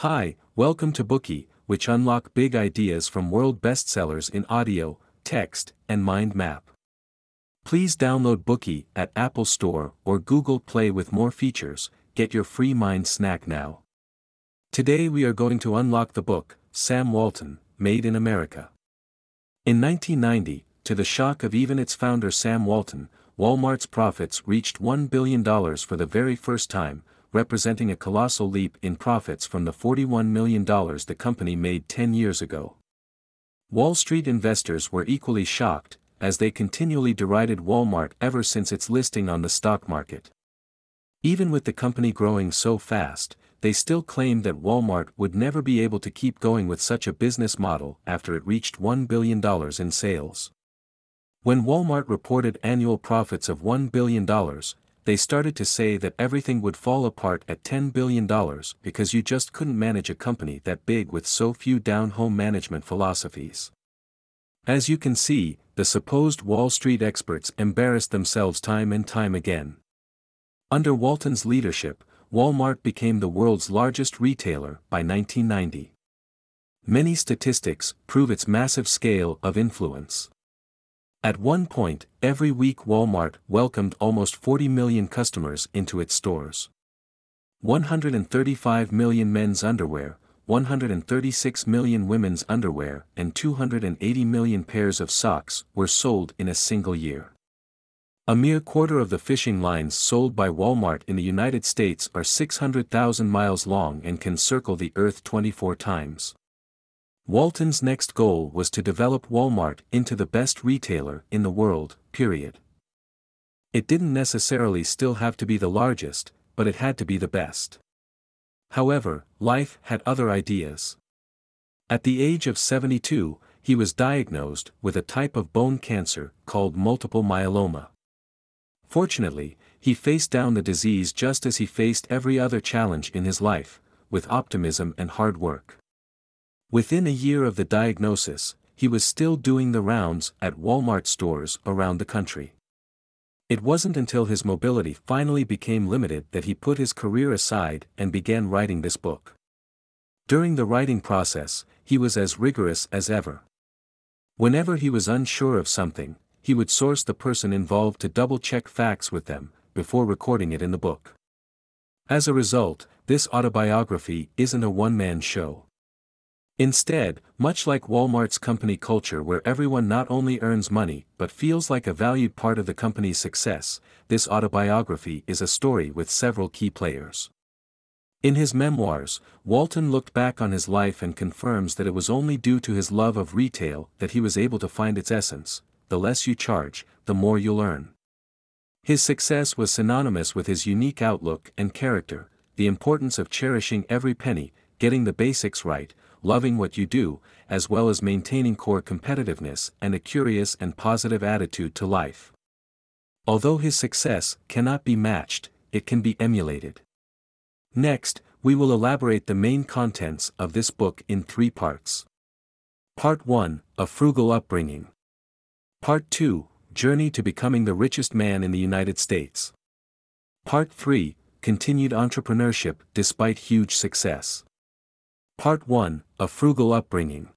Hi, welcome to Bookey, which unlock big ideas from world bestsellers in audio, text, and mind map. Please download Bookey at Apple Store or Google Play with more features. Get your free mind snack now. Today we are going to unlock the book, Sam Walton, Made in America. In 1990, to the shock of even its founder Sam Walton, Walmart's profits reached $1 billion for the very first time, representing a colossal leap in profits from the $41 million the company made 10 years ago. Wall Street investors were equally shocked, as they continually derided Walmart ever since its listing on the stock market. Even with the company growing so fast, they still claimed that Walmart would never be able to keep going with such a business model after it reached $1 billion in sales. When Walmart reported annual profits of $1 billion, they started to say that everything would fall apart at $10 billion because you just couldn't manage a company that big with so few down-home management philosophies. As you can see, the supposed Wall Street experts embarrassed themselves time and time again. Under Walton's leadership, Walmart became the world's largest retailer by 1990. Many statistics prove its massive scale of influence. At one point, every week Walmart welcomed almost 40 million customers into its stores. 135 million men's underwear, 136 million women's underwear, and 280 million pairs of socks were sold in a single year. A mere quarter of the fishing lines sold by Walmart in the United States are 600,000 miles long and can circle the Earth 24 times. Walton's next goal was to develop Walmart into the best retailer in the world, period. It didn't necessarily still have to be the largest, but it had to be the best. However, life had other ideas. At the age of 72, he was diagnosed with a type of bone cancer called multiple myeloma. Fortunately, he faced down the disease just as he faced every other challenge in his life, with optimism and hard work. Within a year of the diagnosis, he was still doing the rounds at Walmart stores around the country. It wasn't until his mobility finally became limited that he put his career aside and began writing this book. During the writing process, he was as rigorous as ever. Whenever he was unsure of something, he would source the person involved to double-check facts with them, before recording it in the book. As a result, this autobiography isn't a one-man show. Instead, much like Walmart's company culture where everyone not only earns money but feels like a valued part of the company's success, this autobiography is a story with several key players. In his memoirs, Walton looked back on his life and confirms that it was only due to his love of retail that he was able to find its essence, the less you charge, the more you'll earn. His success was synonymous with his unique outlook and character, the importance of cherishing every penny, getting the basics right, loving what you do, as well as maintaining core competitiveness and a curious and positive attitude to life. Although his success cannot be matched, it can be emulated. Next, we will elaborate the main contents of this book in three parts. Part 1 A Frugal Upbringing. Part 2 Journey to Becoming the Richest Man in the United States. Part 3 Continued Entrepreneurship Despite Huge Success. Part 1 A Frugal Upbringing.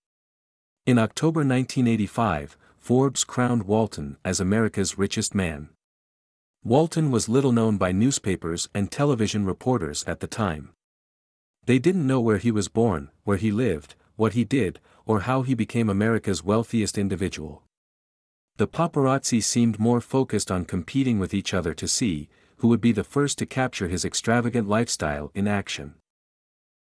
In October 1985, Forbes crowned Walton as America's richest man. Walton was little known by newspapers and television reporters at the time. They didn't know where he was born, where he lived, what he did, or how he became America's wealthiest individual. The paparazzi seemed more focused on competing with each other to see who would be the first to capture his extravagant lifestyle in action.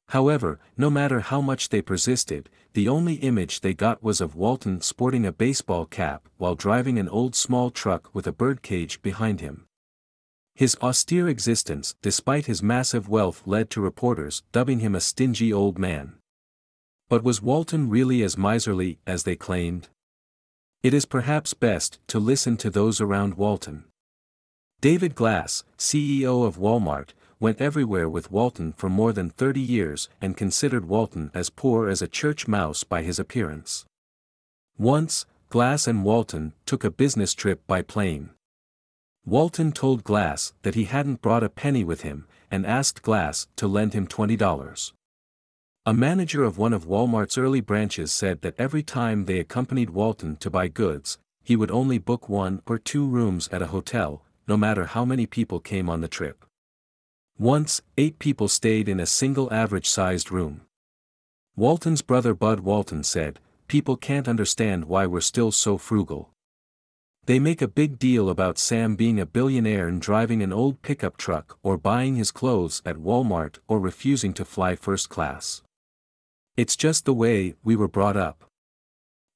However, no matter how much they persisted, the only image they got was of Walton sporting a baseball cap while driving an old small truck with a birdcage behind him. His austere existence despite his massive wealth led to reporters dubbing him a stingy old man. But was Walton really as miserly as they claimed? It is perhaps best to listen to those around Walton. David Glass, CEO of Walmart, went everywhere with Walton for more than 30 years and considered Walton as poor as a church mouse by his appearance. Once, Glass and Walton took a business trip by plane. Walton told Glass that he hadn't brought a penny with him, and asked Glass to lend him $20. A manager of one of Walmart's early branches said that every time they accompanied Walton to buy goods, he would only book one or two rooms at a hotel, no matter how many people came on the trip. Once, eight people stayed in a single average-sized room. Walton's brother Bud Walton said, People can't understand why we're still so frugal. They make a big deal about Sam being a billionaire and driving an old pickup truck or buying his clothes at Walmart or refusing to fly first class. It's just the way we were brought up.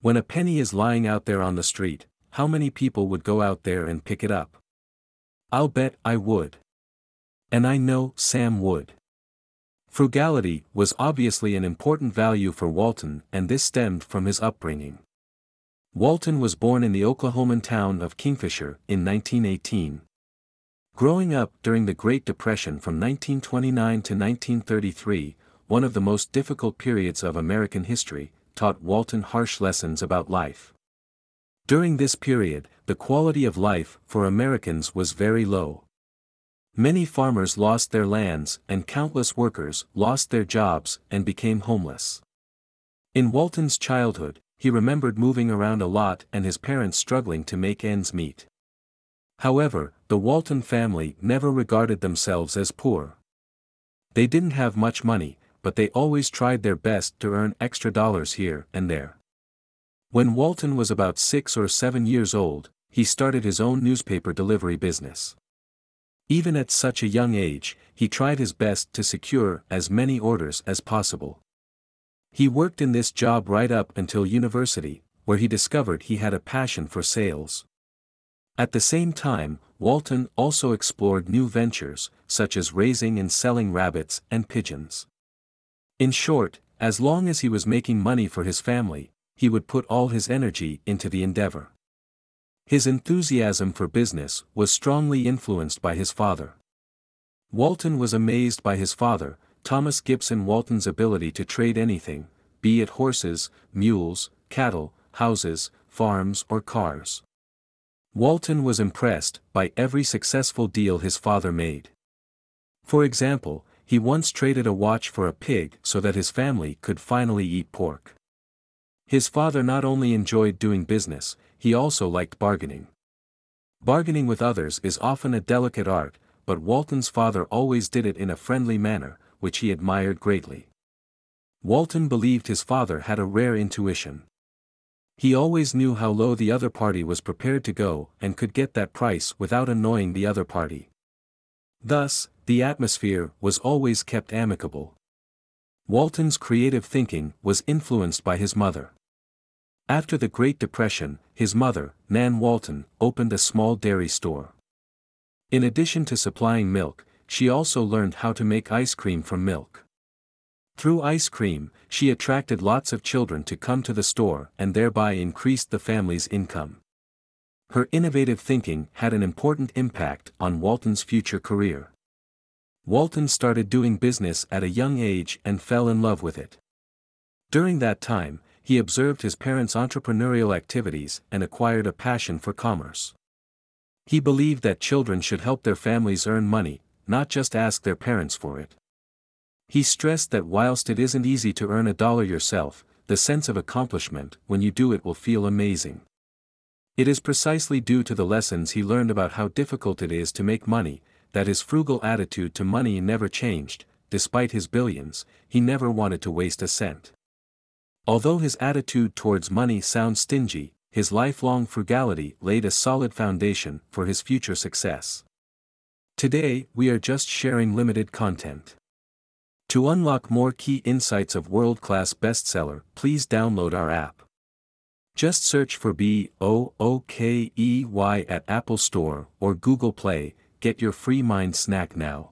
When a penny is lying out there on the street, how many people would go out there and pick it up? I'll bet I would. And I know Sam would. Frugality was obviously an important value for Walton and this stemmed from his upbringing. Walton was born in the Oklahoman town of Kingfisher in 1918. Growing up during the Great Depression from 1929 to 1933, one of the most difficult periods of American history, taught Walton harsh lessons about life. During this period, the quality of life for Americans was very low. Many farmers lost their lands and countless workers lost their jobs and became homeless. In Walton's childhood, he remembered moving around a lot and his parents struggling to make ends meet. However, the Walton family never regarded themselves as poor. They didn't have much money, but they always tried their best to earn extra dollars here and there. When Walton was about six or seven years old, he started his own newspaper delivery business. Even at such a young age, he tried his best to secure as many orders as possible. He worked in this job right up until university, where he discovered he had a passion for sales. At the same time, Walton also explored new ventures, such as raising and selling rabbits and pigeons. In short, as long as he was making money for his family, he would put all his energy into the endeavor. His enthusiasm for business was strongly influenced by his father. Walton was amazed by his father, Thomas Gibson Walton's ability to trade anything, be it horses, mules, cattle, houses, farms or cars. Walton was impressed by every successful deal his father made. For example, he once traded a watch for a pig so that his family could finally eat pork. His father not only enjoyed doing business, he also liked bargaining. Bargaining with others is often a delicate art, but Walton's father always did it in a friendly manner, which he admired greatly. Walton believed his father had a rare intuition. He always knew how low the other party was prepared to go and could get that price without annoying the other party. Thus, the atmosphere was always kept amicable. Walton's creative thinking was influenced by his mother. After the Great Depression, his mother, Nan Walton, opened a small dairy store. In addition to supplying milk, she also learned how to make ice cream from milk. Through ice cream, she attracted lots of children to come to the store and thereby increased the family's income. Her innovative thinking had an important impact on Walton's future career. Walton started doing business at a young age and fell in love with it. During that time, he observed his parents' entrepreneurial activities and acquired a passion for commerce. He believed that children should help their families earn money, not just ask their parents for it. He stressed that whilst it isn't easy to earn a dollar yourself, the sense of accomplishment when you do it will feel amazing. It is precisely due to the lessons he learned about how difficult it is to make money, that his frugal attitude to money never changed, despite his billions, he never wanted to waste a cent. Although his attitude towards money sounds stingy, his lifelong frugality laid a solid foundation for his future success. Today, we are just sharing limited content. To unlock more key insights of world-class bestseller, please download our app. Just search for B-O-O-K-E-Y at Apple Store or Google Play, Get your free mind snack now.